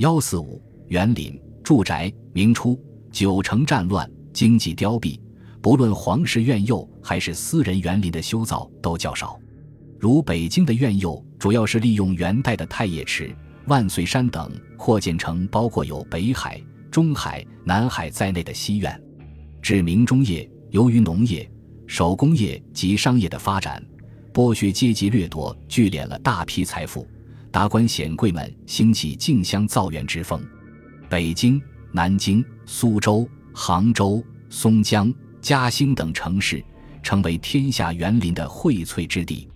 幺四五园林住宅，明初九成战乱，经济凋敝，不论皇室院囿还是私人园林的修造都较少。如北京的院囿，主要是利用元代的太液池、万岁山等扩建成包括有北海、中海、南海在内的西院。至明中叶，由于农业、手工业及商业的发展，剥削阶级掠夺聚敛了大批财富。达官显贵们兴起竞相造园之风，北京、南京、苏州、杭州、松江、嘉兴等城市成为天下园林的荟萃之地。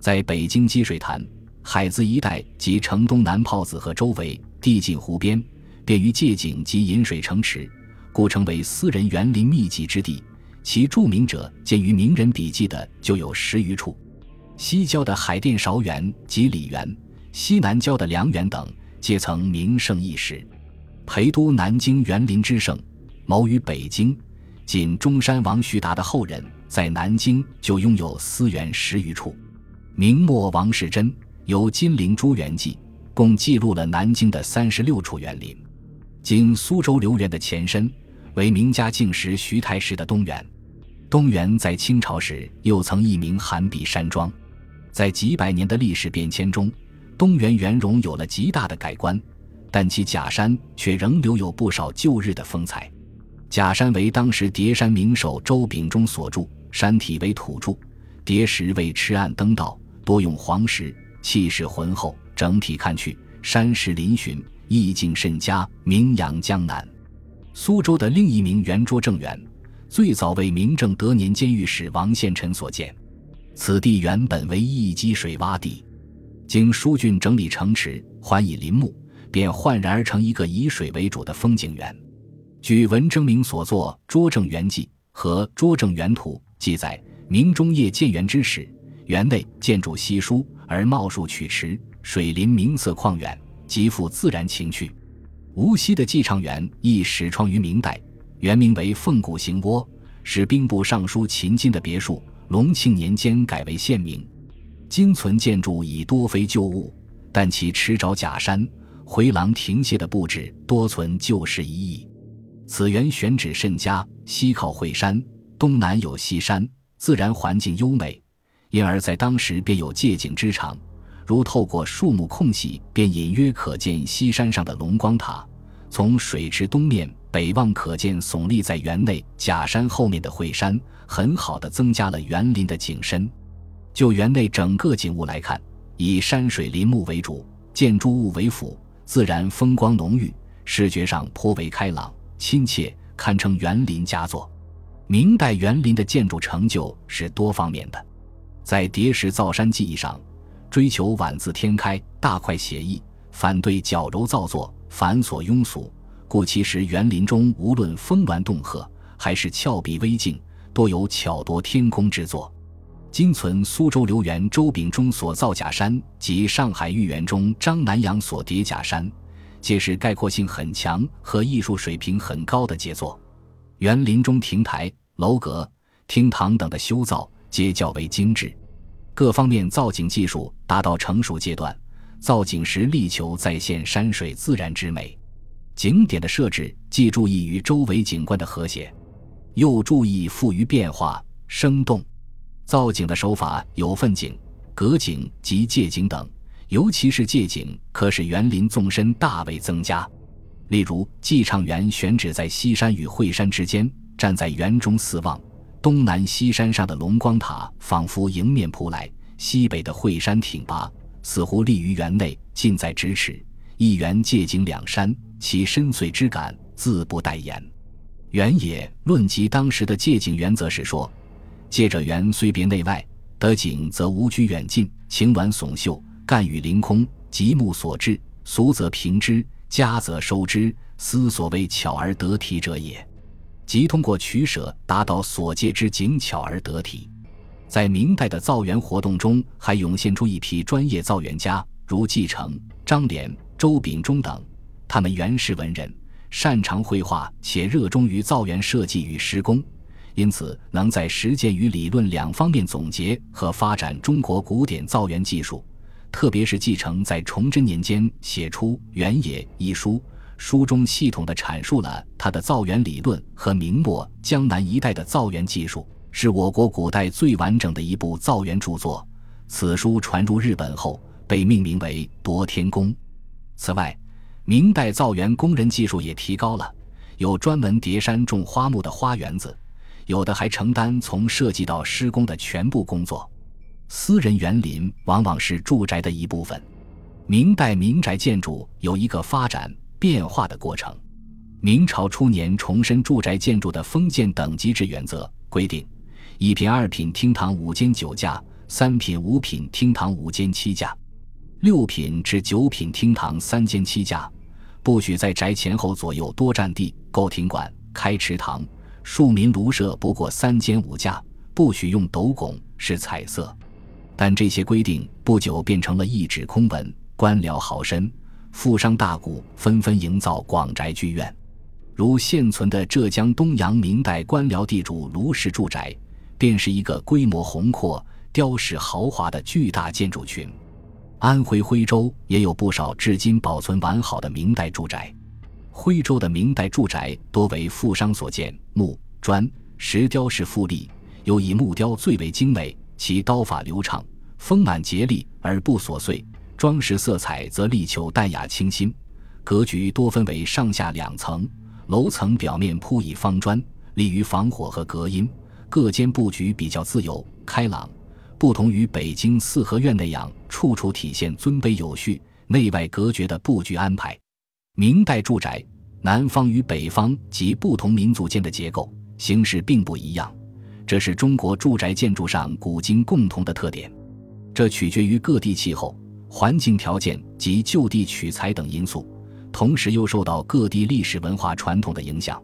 在北京积水潭、海子一带及城东南炮子河周围，地近湖边，便于借景及引水城池，故成为私人园林密集之地。其著名者，见于名人笔记的就有十余处。西郊的海淀芍园及李园。西南郊的梁园等，皆曾名盛一时。陪都南京园林之盛，谋于北京。仅中山王徐达的后人，在南京就拥有私园十余处。明末王世贞有《金陵朱园记》，共记录了南京的三十六处园林。经苏州留园的前身，为明嘉靖时徐太师的东园。东园在清朝时又曾一名寒碧山庄。在几百年的历史变迁中，东园园容有了极大的改观，但其假山却仍留有不少旧日的风采。假山为当时叠山名手周秉忠所筑，山体为土筑，叠石为赤岸登道，多用黄石，气势浑厚。整体看去，山势嶙峋，意境甚佳，名扬江南。苏州的另一名圆桌正园，最早为明正德年间御史王献臣所建，此地原本为一积水洼地。经疏浚整理城池，还以林木，便焕然而成一个以水为主的风景园。据文征明所作《拙政园记》和《拙政园图》记载，明中叶建园之时，园内建筑稀疏，而茂树曲池，水林明色旷远，极富自然情趣。无锡的寄畅园亦始创于明代，原名为凤谷行窝，是兵部尚书秦金的别墅，隆庆年间改为县名。今存建筑已多非旧物，但其池沼假山、回廊亭榭的布置多存旧时遗意。此园选址甚佳，西靠惠山，东南有西山，自然环境优美，因而在当时便有借景之长。如透过树木空隙，便隐约可见西山上的龙光塔；从水池东面北望，可见耸立在园内假山后面的惠山，很好的增加了园林的景深。就园内整个景物来看，以山水林木为主，建筑物为辅，自然风光浓郁，视觉上颇为开朗亲切，堪称园林佳作。明代园林的建筑成就是多方面的，在叠石造山技艺上，追求晚字天开、大块写意，反对矫揉造作、繁琐庸俗，故其实园林中无论峰峦洞壑，还是峭壁微径，多有巧夺天工之作。今存苏州留园周秉忠所造假山及上海豫园中张南阳所叠假山，皆是概括性很强和艺术水平很高的杰作。园林中亭台、楼阁、厅堂等的修造皆较为精致，各方面造景技术达到成熟阶段。造景时力求再现山水自然之美，景点的设置既注意与周围景观的和谐，又注意富于变化、生动。造景的手法有分景、隔景及借景等，尤其是借景，可使园林纵深大为增加。例如，寄畅园选址在西山与惠山之间，站在园中四望，东南西山上的龙光塔仿佛迎面扑来，西北的惠山挺拔，似乎立于园内，近在咫尺。一园借景两山，其深邃之感自不待言。原野论及当时的借景原则是说。借者园虽别内外，得景则无拘远近，晴峦耸秀，干雨凌空，极目所至，俗则平之，佳则收之，斯所谓巧而得体者也。即通过取舍，达到所借之景巧而得体。在明代的造园活动中，还涌现出一批专业造园家，如继承、张廉、周秉忠等。他们原是文人，擅长绘画，且热衷于造园设计与施工。因此，能在实践与理论两方面总结和发展中国古典造园技术，特别是继承在崇祯年间写出《原野》一书，书中系统地阐述了他的造园理论和明末江南一带的造园技术，是我国古代最完整的一部造园著作。此书传入日本后，被命名为《夺天工》。此外，明代造园工人技术也提高了，有专门叠山种花木的花园子，有的还承担从设计到施工的全部工作。私人园林往往是住宅的一部分。明代民宅建筑有一个发展变化的过程。明朝初年重申住宅建筑的封建等级制原则，规定一品、二品厅堂五间九架，三品、五品厅堂五间七架，六品至九品厅堂三间七架，不许在宅前后左右多占地，构亭馆、开池塘，庶民庐舍不过三间五架，不许用斗拱，是彩色。但这些规定不久变成了一纸空文，官僚豪绅、富商大贾纷纷营造广宅剧院，如现存的浙江东阳明代官僚地主卢氏住宅，便是一个规模宏阔、雕饰豪华的巨大建筑群。安徽徽州也有不少至今保存完好的明代住宅，徽州的明代住宅多为富商所建，木砖石雕饰富丽，尤以木雕最为精美。其刀法流畅，丰满竭丽而不琐碎，装饰色彩则力求淡雅清新。格局多分为上下两层，楼层表面铺以方砖，利于防火和隔音。各间布局比较自由开朗，不同于北京四合院那样处处体现尊卑有序、内外隔绝的布局安排。明代住宅，南方与北方及不同民族间的结构形式并不一样。这是中国住宅建筑上古今共同的特点，这取决于各地气候、环境条件及就地取材等因素，同时又受到各地历史文化传统的影响。